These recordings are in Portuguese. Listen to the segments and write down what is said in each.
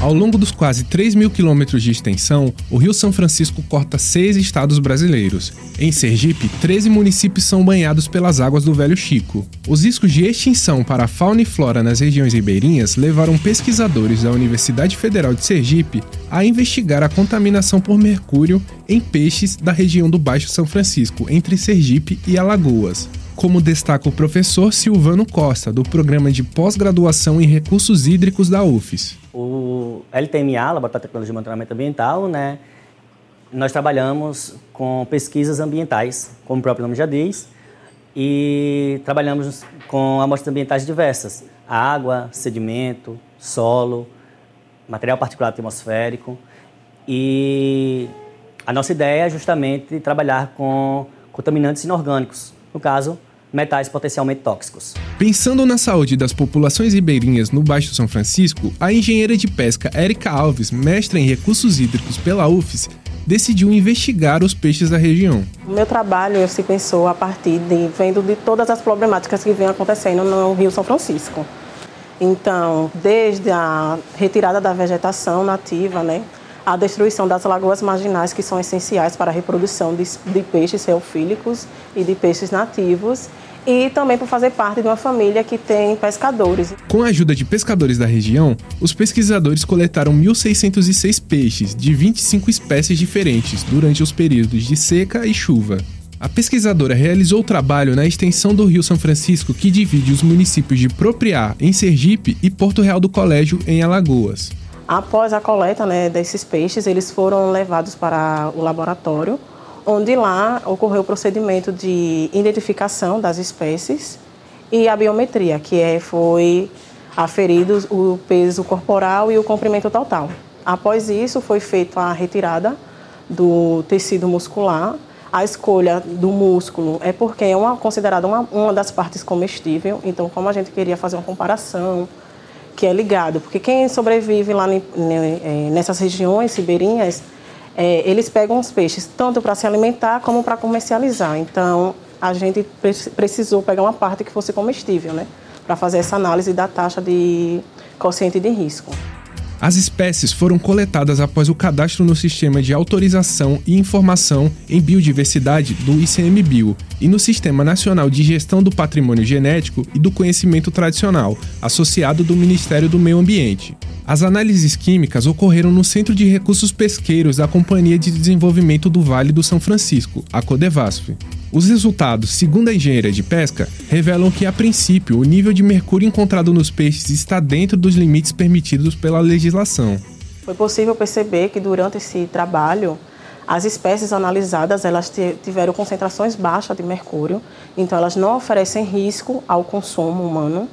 Ao longo dos quase 3 mil quilômetros de extensão, o Rio São Francisco corta seis estados brasileiros. Em Sergipe, 13 municípios são banhados pelas águas do Velho Chico. Os riscos de extinção para a fauna e flora nas regiões ribeirinhas levaram pesquisadores da Universidade Federal de Sergipe a investigar a contaminação por mercúrio em peixes da região do Baixo São Francisco, entre Sergipe e Alagoas como destaca o professor Silvano Costa, do Programa de Pós-Graduação em Recursos Hídricos da UFES. O LTMA, Laboratório de Tecnologia de Monitoramento Ambiental, né, nós trabalhamos com pesquisas ambientais, como o próprio nome já diz, e trabalhamos com amostras ambientais diversas, água, sedimento, solo, material particulado atmosférico, e a nossa ideia é justamente trabalhar com contaminantes inorgânicos, no caso, metais potencialmente tóxicos. Pensando na saúde das populações ribeirinhas no Baixo São Francisco, a engenheira de pesca Érica Alves, mestra em recursos hídricos pela UFES, decidiu investigar os peixes da região. O meu trabalho se pensou a partir de vendo de todas as problemáticas que vêm acontecendo no Rio São Francisco. Então, desde a retirada da vegetação nativa, né, a destruição das lagoas marginais, que são essenciais para a reprodução de, de peixes reofílicos e de peixes nativos, e também por fazer parte de uma família que tem pescadores. Com a ajuda de pescadores da região, os pesquisadores coletaram 1.606 peixes de 25 espécies diferentes durante os períodos de seca e chuva. A pesquisadora realizou o trabalho na extensão do Rio São Francisco que divide os municípios de Propriá, em Sergipe, e Porto Real do Colégio, em Alagoas. Após a coleta né, desses peixes, eles foram levados para o laboratório, onde lá ocorreu o procedimento de identificação das espécies e a biometria, que é, foi aferido o peso corporal e o comprimento total. Após isso, foi feita a retirada do tecido muscular. A escolha do músculo é porque é uma, considerada uma, uma das partes comestível. Então, como a gente queria fazer uma comparação que é ligado, porque quem sobrevive lá é, nessas regiões ribeirinhas, é, eles pegam os peixes tanto para se alimentar como para comercializar. Então, a gente precisou pegar uma parte que fosse comestível, né, para fazer essa análise da taxa de quociente de risco. As espécies foram coletadas após o cadastro no Sistema de Autorização e Informação em Biodiversidade do ICMBio e no Sistema Nacional de Gestão do Patrimônio Genético e do Conhecimento Tradicional, associado do Ministério do Meio Ambiente. As análises químicas ocorreram no Centro de Recursos Pesqueiros da Companhia de Desenvolvimento do Vale do São Francisco, a Codevasf. Os resultados, segundo a engenheira de pesca, revelam que, a princípio, o nível de mercúrio encontrado nos peixes está dentro dos limites permitidos pela legislação. Foi possível perceber que, durante esse trabalho, as espécies analisadas elas tiveram concentrações baixas de mercúrio, então elas não oferecem risco ao consumo humano.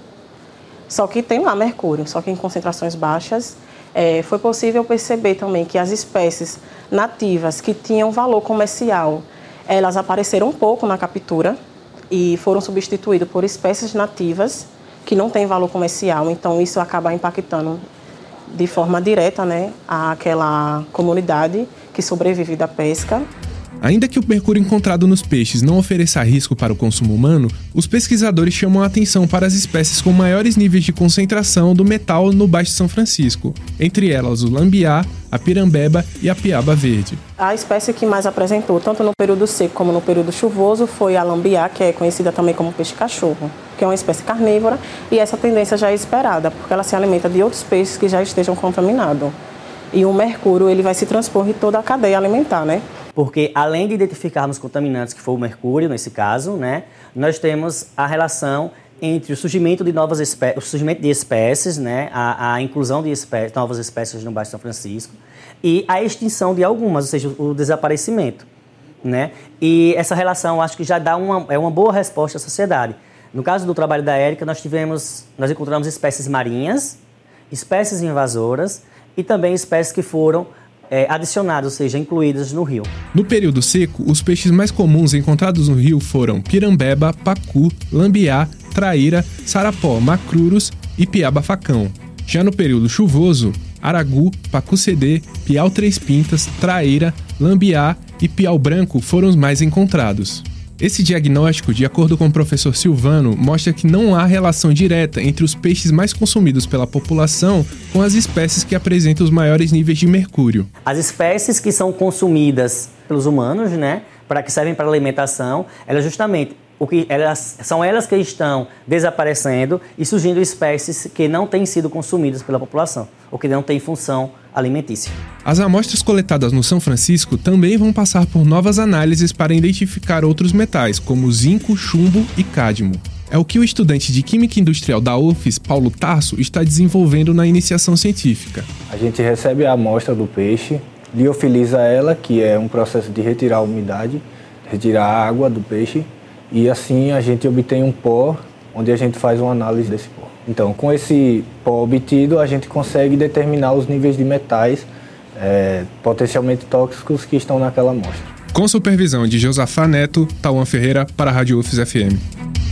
Só que tem lá mercúrio, só que em concentrações baixas. É, foi possível perceber também que as espécies nativas que tinham valor comercial elas apareceram pouco na captura e foram substituídas por espécies nativas que não têm valor comercial, então isso acaba impactando de forma direta né, aquela comunidade que sobrevive da pesca. Ainda que o mercúrio encontrado nos peixes não ofereça risco para o consumo humano, os pesquisadores chamam a atenção para as espécies com maiores níveis de concentração do metal no Baixo São Francisco, entre elas o lambiá, a pirambeba e a piaba verde. A espécie que mais apresentou, tanto no período seco como no período chuvoso, foi a lambiá, que é conhecida também como peixe-cachorro, que é uma espécie carnívora, e essa tendência já é esperada, porque ela se alimenta de outros peixes que já estejam contaminados. E o mercúrio ele vai se transpor em toda a cadeia alimentar, né? Porque além de identificarmos contaminantes, que foi o mercúrio nesse caso, né, nós temos a relação entre o surgimento de novas espécies, o surgimento de espécies, né, a, a inclusão de espécies, novas espécies no Baixo São Francisco e a extinção de algumas, ou seja, o desaparecimento, né? E essa relação acho que já dá uma é uma boa resposta à sociedade. No caso do trabalho da Érica, nós tivemos, nós encontramos espécies marinhas, espécies invasoras e também espécies que foram é, adicionadas, ou seja, incluídas no rio. No período seco, os peixes mais comuns encontrados no rio foram pirambeba, pacu, lambiá, traíra, sarapó, macruros e piaba-facão. Já no período chuvoso, aragu, pacu-cedê, piau três pintas, traíra, lambiá e piau branco foram os mais encontrados. Esse diagnóstico, de acordo com o professor Silvano, mostra que não há relação direta entre os peixes mais consumidos pela população com as espécies que apresentam os maiores níveis de mercúrio. As espécies que são consumidas pelos humanos, né, para que servem para alimentação, elas justamente o que elas, são elas que estão desaparecendo e surgindo espécies que não têm sido consumidas pela população, ou que não têm função alimentícia. As amostras coletadas no São Francisco também vão passar por novas análises para identificar outros metais, como zinco, chumbo e cádmio. É o que o estudante de Química Industrial da UFES, Paulo Tarso, está desenvolvendo na iniciação científica. A gente recebe a amostra do peixe, liofiliza ela, que é um processo de retirar a umidade, retirar a água do peixe, e assim a gente obtém um pó, onde a gente faz uma análise desse pó. Então, com esse pó obtido, a gente consegue determinar os níveis de metais é, potencialmente tóxicos que estão naquela amostra. Com supervisão de Josafá Neto, Tauan Ferreira para a Rádio UFES FM.